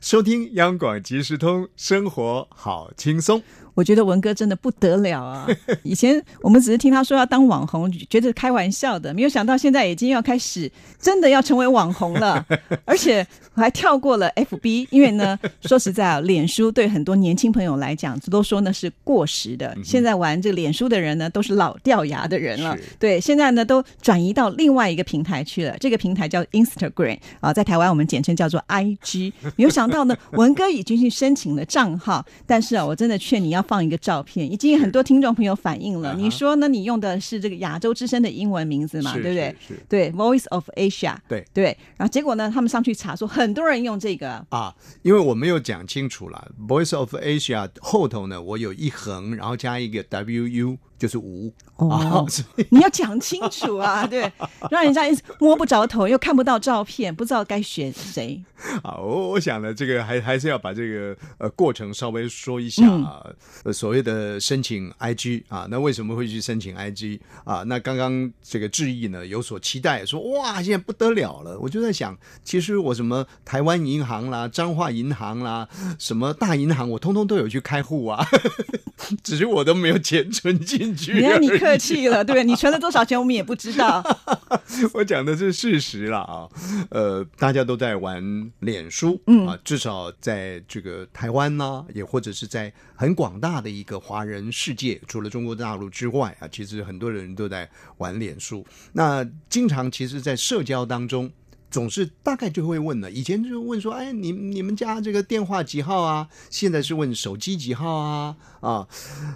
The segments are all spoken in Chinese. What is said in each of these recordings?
收听央广即时通，生活好轻松。我觉得文哥真的不得了啊！以前我们只是听他说要当网红，觉得开玩笑的，没有想到现在已经要开始真的要成为网红了，而且我还跳过了 FB，因为呢，说实在啊，脸书对很多年轻朋友来讲，都说呢是过时的。现在玩这个脸书的人呢，都是老掉牙的人了。对，现在呢都转移到另外一个平台去了，这个平台叫 Instagram 啊，在台湾我们简称叫做 IG。没有想到呢，文哥已经去申请了账号，但是啊，我真的劝你要放一个照片，已经很多听众朋友反映了。你说呢？你用的是这个亚洲之声的英文名字嘛，对不对？对，Voice of Asia，对对。然后结果呢，他们上去查说，很多人用这个。啊，因为我没有讲清楚了，Voice of Asia 后头呢，我有一横，然后加一个 WU，就是无哦 你要讲清楚啊，对，让人家摸不着头，又看不到照片，不知道该选谁。啊，我我想呢，这个还还是要把这个呃过程稍微说一下嗯啊。呃，所谓的申请 IG 啊，那为什么会去申请 IG 啊？那刚刚这个志毅呢有所期待，说哇，现在不得了了。我就在想，其实我什么台湾银行啦、彰化银行啦、什么大银行，我通通都有去开户啊，只是我都没有钱存进去。原来你客气了，对不对？你存了多少钱，我们也不知道。我讲的是事实了啊，呃，大家都在玩脸书，嗯啊，至少在这个台湾呢、也或者是在很广大的一个华人世界，除了中国大陆之外啊，其实很多人都在玩脸书。那经常其实，在社交当中。总是大概就会问了，以前就问说，哎，你你们家这个电话几号啊？现在是问手机几号啊？啊，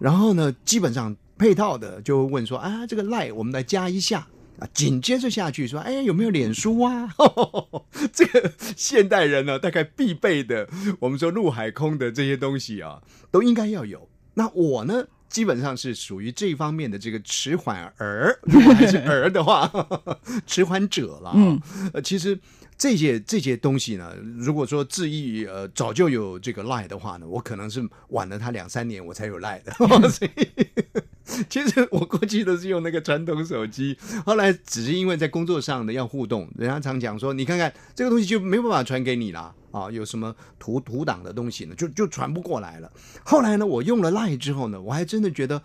然后呢，基本上配套的就会问说，啊，这个赖我们来加一下。啊，紧接着下去说，哎，有没有脸书啊？这个现代人呢，大概必备的，我们说陆海空的这些东西啊，都应该要有。那我呢，基本上是属于这方面的这个迟缓儿，如果还是儿的话，迟缓者了、啊。嗯，呃，其实这些这些东西呢，如果说志毅呃早就有这个赖的话呢，我可能是晚了他两三年我才有赖的，所以。其实我过去都是用那个传统手机，后来只是因为在工作上的要互动，人家常讲说，你看看这个东西就没办法传给你啦，啊，有什么图图档的东西呢，就就传不过来了。后来呢，我用了 Line 之后呢，我还真的觉得。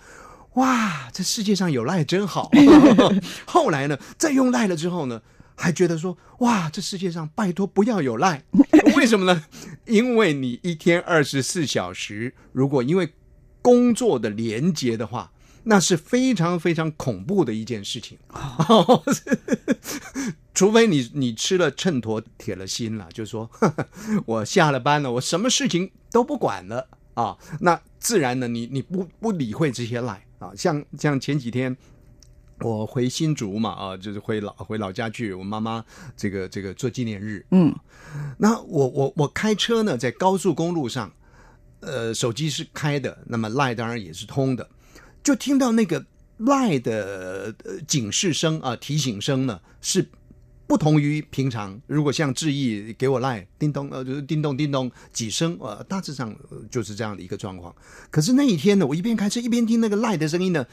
哇，这世界上有赖真好。后来呢，再用赖了之后呢，还觉得说，哇，这世界上拜托不要有赖，为什么呢？因为你一天二十四小时，如果因为工作的连接的话，那是非常非常恐怖的一件事情。除非你你吃了秤砣铁了心了，就说呵呵 我下了班了，我什么事情都不管了啊，那自然呢，你你不不理会这些赖啊，像像前几天。我回新竹嘛，啊，就是回老回老家去，我妈妈这个这个做纪念日，嗯，那我我我开车呢，在高速公路上，呃，手机是开的，那么 Line 当然也是通的，就听到那个 Line 的、呃、警示声啊、提醒声呢，是不同于平常。如果像志毅给我 Line 叮咚呃，就是叮咚叮咚几声，呃，大致上呃就是这样的一个状况。可是那一天呢，我一边开车一边听那个 Line 的声音呢，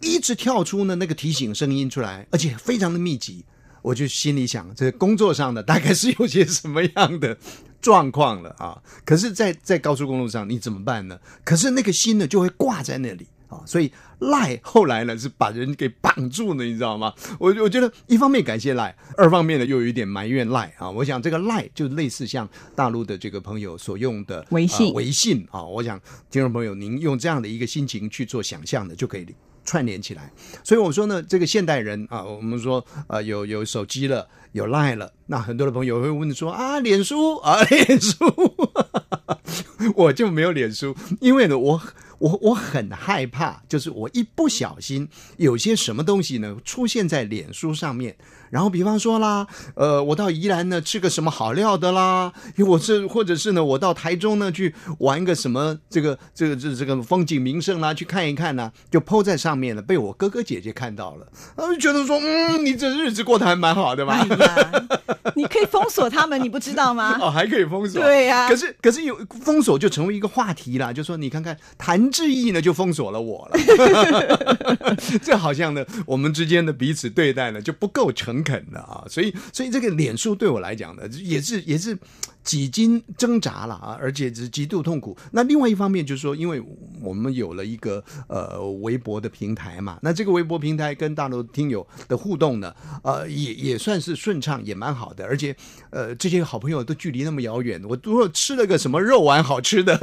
一直跳出呢那个提醒声音出来，而且非常的密集。我就心里想，这工作上的大概是有些什么样的状况了啊？可是在，在高速公路上你怎么办呢？可是那个心呢就会挂在那里啊，所以赖后来呢是把人给绑住了，你知道吗？我我觉得一方面感谢赖，二方面呢又有一点埋怨赖啊。我想这个赖就类似像大陆的这个朋友所用的微信呃微信啊。我想听众朋友您用这样的一个心情去做想象的，就可以串联起来。所以我说呢，这个现代人啊，我们说啊有有手机了，有 Line 了，那很多的朋友会问说啊，脸书啊，脸书，我就没有脸书，因为呢，我我我很害怕，就是我一不小心有些什么东西呢出现在脸书上面，然后比方说啦，呃，我到宜兰呢吃个什么好料的啦，我是或者是呢，我到台中呢去玩个什么这个这个这这个风景名胜啦，去看一看呢，就 PO 在上面了，被我哥哥姐姐看到了，他们觉得说，嗯，你这日子过得还蛮好的嘛。哎呀，你可以封锁他们，你不知道吗？哦，还可以封锁，对呀。可是可是有封锁就成为一个话题啦，就说你看看谭志毅呢就封锁了我了，这好像呢我们之间的彼此对待呢就不够诚恳的啊，所以所以这个脸书对我来讲呢也是也是。几经挣扎了啊，而且是极度痛苦。那另外一方面就是说，因为我们有了一个呃微博的平台嘛，那这个微博平台跟大陆听友的互动呢，呃也也算是顺畅，也蛮好的。而且呃这些好朋友都距离那么遥远，我如果吃了个什么肉丸好吃的，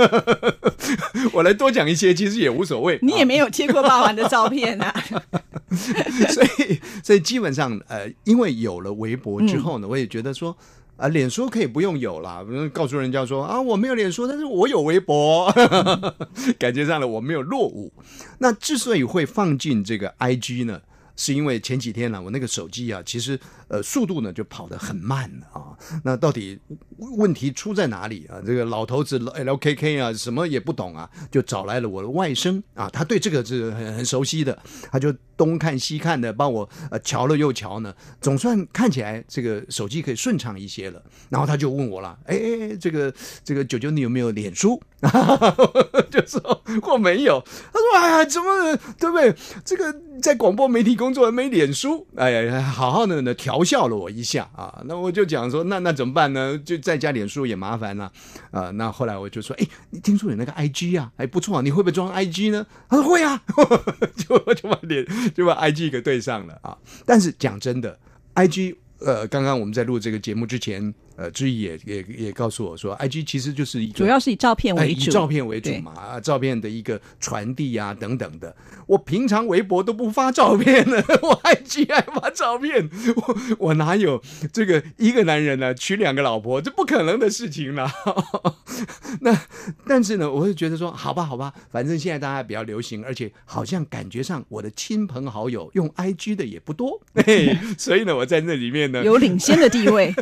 我来多讲一些，其实也无所谓。你也没有贴过霸王的照片啊。所以所以基本上呃，因为有了微博之后呢，我也觉得说。啊，脸书可以不用有了，告诉人家说啊，我没有脸书，但是我有微博，感觉上了我没有落伍。那之所以会放进这个 IG 呢，是因为前几天呢，我那个手机啊，其实呃速度呢就跑得很慢啊。那到底问题出在哪里啊？这个老头子 LKK 啊，什么也不懂啊，就找来了我的外甥啊，他对这个是很很熟悉的，他就。东看西看的，帮我呃瞧了又瞧呢，总算看起来这个手机可以顺畅一些了。然后他就问我了，哎哎，这个这个九九你有没有脸书？就说我没有。他说，哎呀，怎么对不对？这个在广播媒体工作还没脸书？哎呀，好好的呢调笑了我一下啊。那我就讲说，那那怎么办呢？就在家脸书也麻烦了啊。那后来我就说，哎，你听说有那个 IG 啊？哎，不错啊，你会不会装 IG 呢？他说会啊，就就把脸。就把 I G 给对上了啊！但是讲真的，I G 呃，刚刚我们在录这个节目之前。呃，志毅也也也告诉我说，I G 其实就是一主要是以照片为主，以照片为主嘛，啊，照片的一个传递啊等等的。我平常微博都不发照片的，我 I G 还发照片，我我哪有这个一个男人呢娶两个老婆，这不可能的事情了。那但是呢，我会觉得说，好吧好吧，反正现在大家比较流行，而且好像感觉上我的亲朋好友用 I G 的也不多，所以呢，我在那里面呢有领先的地位，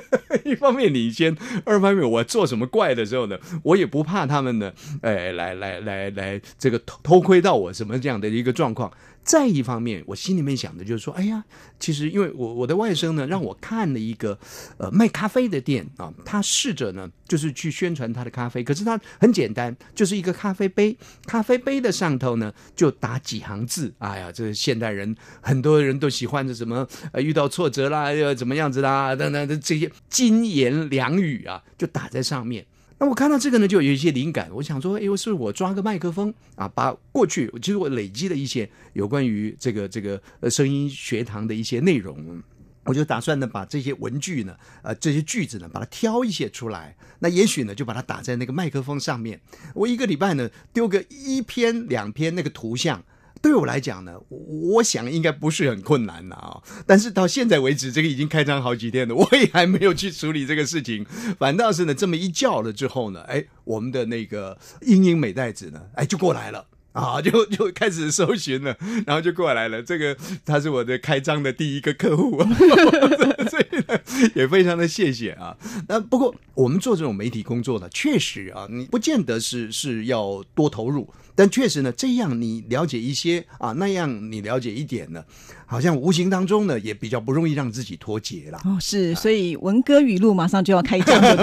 一方面。领先，二方面我做什么怪的时候呢，我也不怕他们呢，哎，来来来来，这个偷偷窥到我什么这样的一个状况。再一方面，我心里面想的就是说，哎呀，其实因为我我的外甥呢，让我看了一个呃卖咖啡的店啊，他试着呢就是去宣传他的咖啡，可是他很简单，就是一个咖啡杯，咖啡杯的上头呢就打几行字，哎呀，这现代人很多人都喜欢的什么呃遇到挫折啦，要怎么样子啦，等等的这些金言良语啊，就打在上面。那我看到这个呢，就有一些灵感。我想说，哎，我是不是我抓个麦克风啊，把过去其实我累积了一些有关于这个这个呃声音学堂的一些内容，我就打算呢把这些文具呢，呃这些句子呢，把它挑一些出来。那也许呢，就把它打在那个麦克风上面。我一个礼拜呢丢个一篇两篇那个图像。对我来讲呢，我想应该不是很困难的啊。但是到现在为止，这个已经开张好几天了，我也还没有去处理这个事情。反倒是呢，这么一叫了之后呢，哎，我们的那个英英美袋子呢，哎，就过来了啊，就就开始搜寻了，然后就过来了。这个他是我的开张的第一个客户，所以呢，也非常的谢谢啊。那不过我们做这种媒体工作呢，确实啊，你不见得是是要多投入。但确实呢，这样你了解一些啊，那样你了解一点呢，好像无形当中呢，也比较不容易让自己脱节了。哦，是，所以文歌语录马上就要开讲了，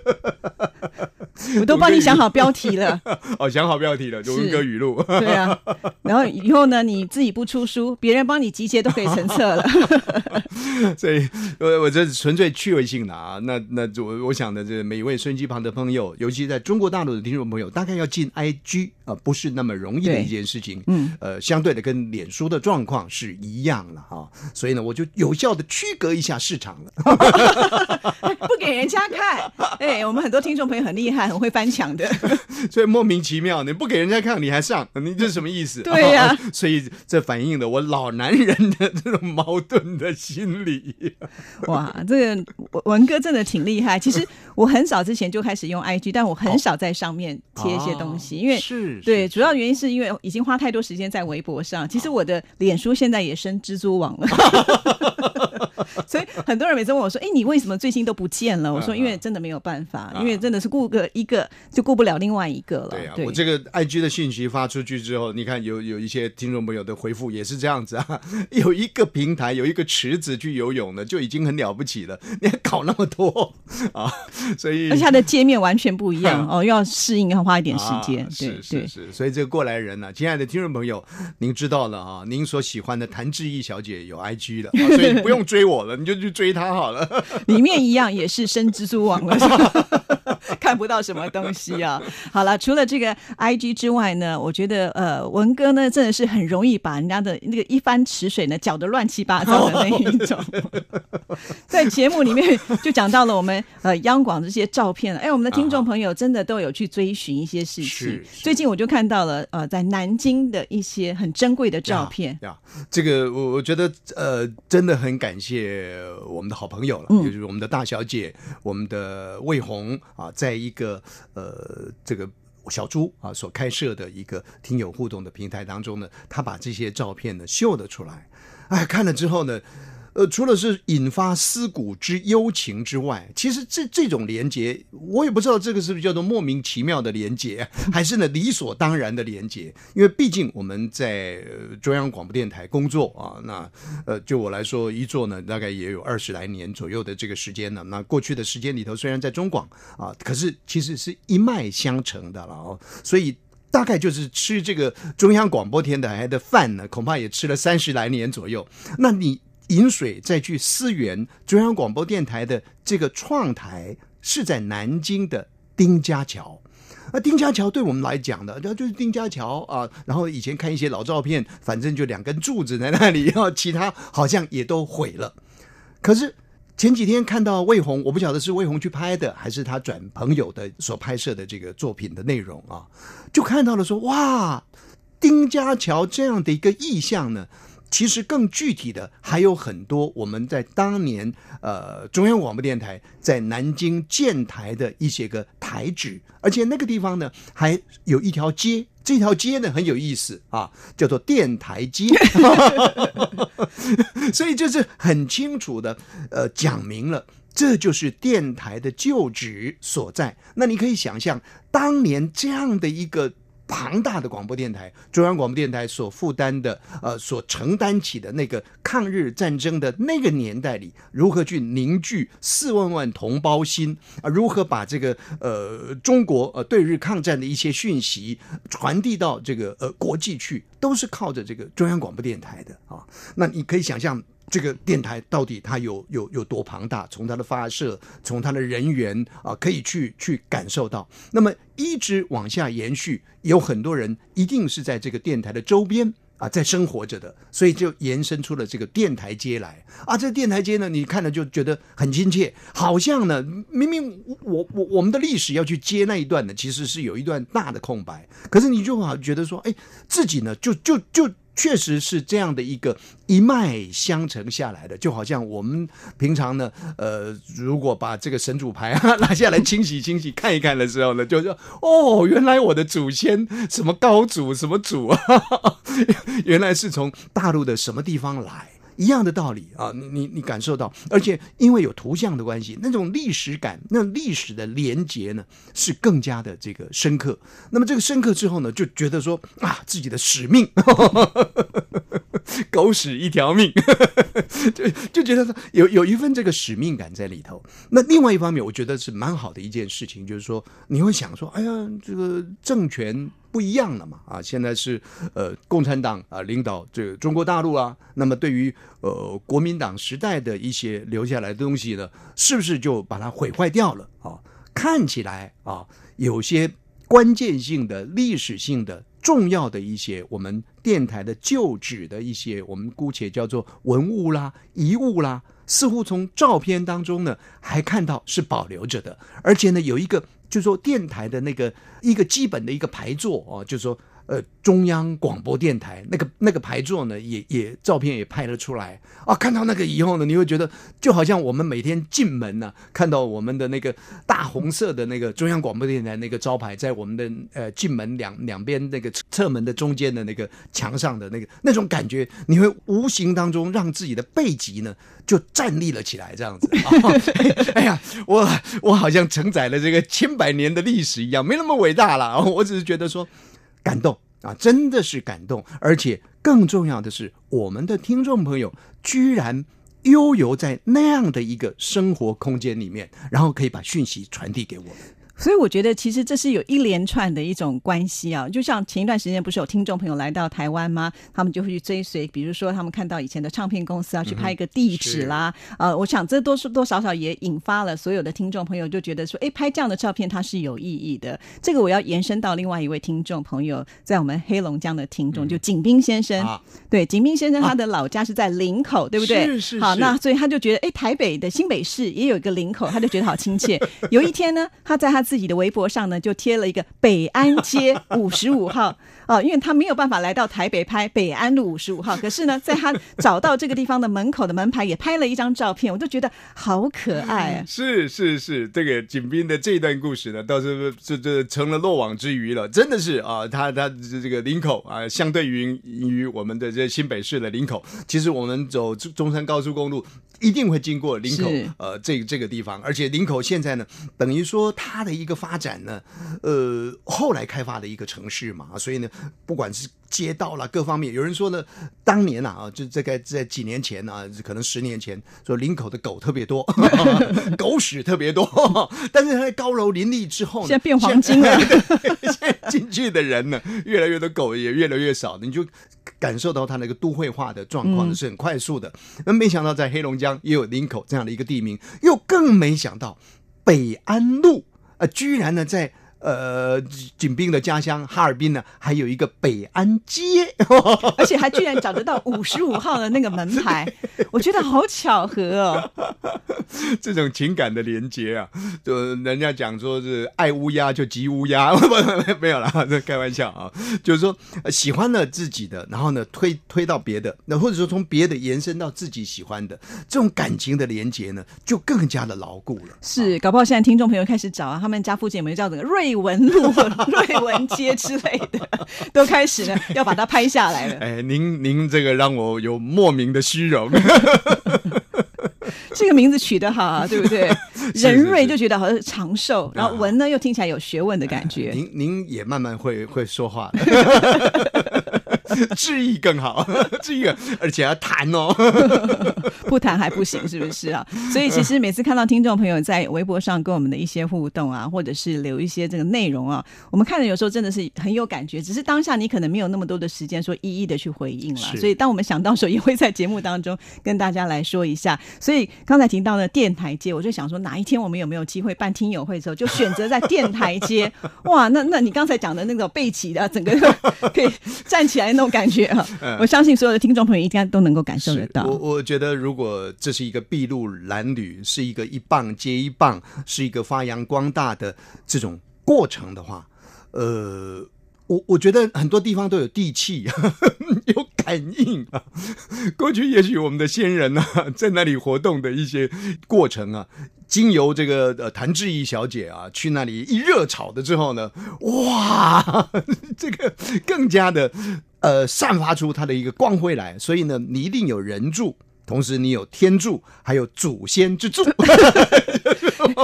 我都帮你想好标题了。哦，想好标题了，就文歌语录。对啊，然后以后呢，你自己不出书，别人帮你集结都可以成册了。所以，我我这是纯粹趣味性的啊。那那我我想的，这每一位孙机旁的朋友，尤其在中国大陆的听众朋友，大概要进 IG。啊，不是那么容易的一件事情。嗯，呃，相对的跟脸书的状况是一样了哈，所以呢，我就有效的区隔一下市场了，不给人家看。哎，我们很多听众朋友很厉害，很会翻墙的。所以莫名其妙，你不给人家看，你还上，你这什么意思？对呀 所以这反映了我老男人的这种矛盾的心理。哇，这个文文哥真的挺厉害。其实我很早之前就开始用 IG，但我很少在上面贴一些东西，因为哦是对，主要原因是因为已经花太多时间在微博上。其实我的脸书现在也升蜘蛛网了，所以很多人每次问我说：“哎，你为什么最近都不见了？”我说：“因为真的没有办法，因为真的是顾个一个就顾不了另外一个了。”对啊，我这个 IG 的信息发出去之后，你看有有一些听众朋友的回复也是这样子啊，有一个平台有一个池子去游泳的，就已经很了不起了，你还搞那么多啊，所以而且它的界面完全不一样 哦，又要适应，要花一点时间。啊、是是，是，所以这个过来人呢、亲爱的听众朋友，您知道了啊，您所喜欢的谭志毅小姐有 IG 了、啊所以不用追我火了，你就去追他好了。里面一样也是生蜘蛛网了，看不到什么东西啊。好了，除了这个 I G 之外呢，我觉得呃，文哥呢真的是很容易把人家的那个一番池水呢搅得乱七八糟的那一种。在节目里面就讲到了我们呃央广这些照片，哎，我们的听众朋友真的都有去追寻一些事情最近我就看到了呃，在南京的一些很珍贵的照片。呀，这个我我觉得呃，真的很感谢我们的好朋友了，嗯就是我们的大小姐，我们的魏红啊，在一个呃这个。小猪啊，所开设的一个听友互动的平台当中呢，他把这些照片呢秀了出来，哎，看了之后呢，呃，除了是引发思古之幽情之外，其实这这种连接，我也不知道这个是不是叫做莫名其妙的连接，还是呢理所当然的连接。因为毕竟我们在、中央广播电台工作啊，那呃，就我来说，一做呢大概也有二十来年左右的这个时间了。那过去的时间里头，虽然在中广啊，可是其实是一脉相承的了哦，所以。大概就是吃这个中央广播电台的饭呢，恐怕也吃了三十来年左右。那你饮水再去思源中央广播电台的这个创台是在南京的丁家桥。那丁家桥对我们来讲呢，那就是丁家桥啊。然后以前看一些老照片，反正就两根柱子在那里，然后其他好像也都毁了。可是前几天看到魏红，我不晓得是魏红去拍的，还是他转朋友的所拍摄的这个作品的内容啊，就看到了说哇，丁家桥这样的一个意象呢。其实更具体的还有很多我们在当年呃中央广播电台在南京建台的一些个台址，而且那个地方呢还有一条街，这条街呢很有意思啊，叫做电台街，所以这是很清楚的呃讲明了。这就是电台的旧址所在。那你可以想象，当年这样的一个庞大的广播电台，中央广播电台所负担的，呃，所承担起的那个抗日战争的那个年代里，如何去凝聚四万万同胞心啊？如何把这个呃中国呃对日抗战的一些讯息传递到这个呃国际去，都是靠着这个中央广播电台的啊。那你可以想象。这个电台到底它有有有多庞大？从它的发射，从它的人员啊，可以去去感受到。那么一直往下延续，有很多人一定是在这个电台的周边啊，在生活着的，所以就延伸出了这个电台街来啊。这电台街呢，你看了就觉得很亲切，好像呢，明明我我我们的历史要去接那一段呢，其实是有一段大的空白，可是你就好觉得说，哎，自己呢，就就就。确实是这样的一个一脉相承下来的，就好像我们平常呢，呃，如果把这个神主牌啊拿下来清洗清洗看一看的时候呢，就说哦，原来我的祖先什么高祖什么祖啊，原来是从大陆的什么地方来。一样的道理啊，你你你感受到，而且因为有图像的关系，那种历史感、那历史的连结呢，是更加的这个深刻。那么这个深刻之后呢，就觉得说啊，自己的使命，狗屎一条命，就就觉得有有一份这个使命感在里头。那另外一方面，我觉得是蛮好的一件事情，就是说你会想说，哎呀，这个政权。不一样了嘛啊！现在是呃共产党啊领导这个中国大陆啊，那么对于呃国民党时代的一些留下来的东西呢，是不是就把它毁坏掉了啊？看起来啊，有些关键性的、历史性的、重要的一些我们电台的旧址的一些，我们姑且叫做文物啦、遗物啦。似乎从照片当中呢，还看到是保留着的，而且呢，有一个就说电台的那个一个基本的一个排座啊，就说。呃，中央广播电台那个那个牌座呢，也也照片也拍了出来啊。看到那个以后呢，你会觉得就好像我们每天进门呢，看到我们的那个大红色的那个中央广播电台那个招牌，在我们的呃进门两两边那个侧门的中间的那个墙上的那个那种感觉，你会无形当中让自己的背脊呢就站立了起来，这样子。哎呀，我我好像承载了这个千百年的历史一样，没那么伟大了。我只是觉得说。感动啊，真的是感动，而且更重要的是，我们的听众朋友居然悠游在那样的一个生活空间里面，然后可以把讯息传递给我们。所以我觉得，其实这是有一连串的一种关系啊。就像前一段时间，不是有听众朋友来到台湾吗？他们就会去追随，比如说他们看到以前的唱片公司啊去拍一个地址啦。呃，我想这多是多少少也引发了所有的听众朋友就觉得说，哎，拍这样的照片它是有意义的。这个我要延伸到另外一位听众朋友，在我们黑龙江的听众，就景斌先生。对，景斌先生他的老家是在林口，对不对？是是。好，那所以他就觉得，哎，台北的新北市也有一个林口，他就觉得好亲切。有一天呢，他在他自己的微博上呢，就贴了一个北安街 五十五号哦，因为他没有办法来到台北拍北安路五十五号，可是呢，在他找到这个地方的门口的门牌也拍了一张照片，我都觉得好可爱啊！是是是，这个景斌的这段故事呢，倒是这这成了漏网之鱼了，真的是啊，他他这个林口啊，相对于于我们的这新北市的林口，其实我们走中山高速公路。一定会经过林口，呃，这这个地方，而且林口现在呢，等于说它的一个发展呢，呃，后来开发的一个城市嘛，所以呢，不管是街道啦，各方面，有人说呢，当年呐啊，就这个在几年前啊，可能十年前，说林口的狗特别多，狗屎特别多，但是它在高楼林立之后呢，现在变黄金了，现在进去的人呢，越来越多狗也越来越少，你就感受到它那个都会化的状况是很快速的。那没想到在黑龙江。也有林口这样的一个地名，又更没想到北安路呃，居然呢在。呃，景斌的家乡哈尔滨呢，还有一个北安街，而且还居然找得到五十五号的那个门牌，我觉得好巧合哦。这种情感的连接啊，就人家讲说是爱乌鸦就急乌鸦，不 没有了，这开玩笑啊。就是说喜欢了自己的，然后呢推推到别的，那或者说从别的延伸到自己喜欢的，这种感情的连接呢，就更加的牢固了。是，搞不好现在听众朋友开始找啊，他们家附近有没有叫这个瑞。瑞文路、瑞文街之类的，都开始呢，要把它拍下来了。哎，您您这个让我有莫名的虚荣。这个名字取得好啊，对不对？仁瑞就觉得好像长寿，然后文呢又听起来有学问的感觉。您您也慢慢会会说话。质疑更好，质疑，而且要谈哦，不谈还不行，是不是啊？所以其实每次看到听众朋友在微博上跟我们的一些互动啊，或者是留一些这个内容啊，我们看了有时候真的是很有感觉，只是当下你可能没有那么多的时间说一一的去回应了。所以当我们想到时候，也会在节目当中跟大家来说一下。所以刚才提到的电台街，我就想说哪一天我们有没有机会办听友会的时候，就选择在电台街。哇，那那你刚才讲的那个背起的，整个可以站起来。那种感觉啊，我相信所有的听众朋友应该都能够感受得到。我我觉得，如果这是一个筚路蓝缕，是一个一棒接一棒，是一个发扬光大的这种过程的话，呃，我我觉得很多地方都有地气，有感应啊。过去也许我们的先人呢，在那里活动的一些过程啊。经由这个呃谭志毅小姐啊，去那里一热炒的之后呢，哇，这个更加的呃散发出它的一个光辉来，所以呢，你一定有人助。同时，你有天助，还有祖先之助。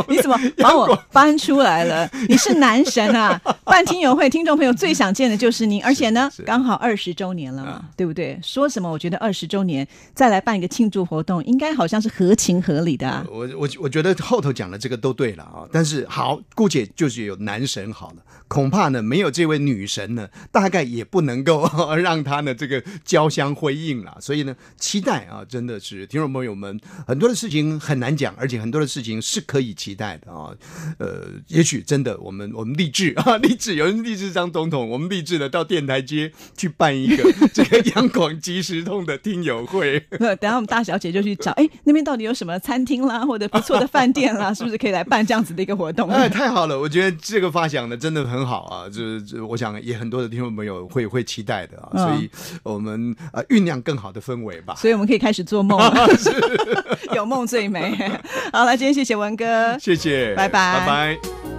你怎么把我搬出来了？你是男神啊！办听友会，听众朋友最想见的就是您，而且呢，刚好二十周年了嘛，对不对？说什么？我觉得二十周年再来办一个庆祝活动，应该好像是合情合理的。啊我我我觉得后头讲的这个都对了啊，但是好，姑且就是有男神好了。恐怕呢，没有这位女神呢，大概也不能够 让她呢这个交相辉映了。所以呢，期待啊，真的是听众朋友们，很多的事情很难讲，而且很多的事情是可以期待。的啊。呃，也许真的，我们我们立志 啊，立志有人立志当总统，我们立志的到电台街去办一个 这个央广即时通的听友会。等下我们大小姐就去找，哎，那边到底有什么餐厅啦，或者不错的饭店啦，是不是可以来办这样子的一个活动？哎，太好了，我觉得这个发想呢真的很好啊，就是我想也很多的听众朋友会会期待的啊，所以我们呃酝酿更好的氛围吧。所以我们可以开始做梦了，有梦最美。好了，今天谢谢文哥，谢谢，拜拜，拜拜。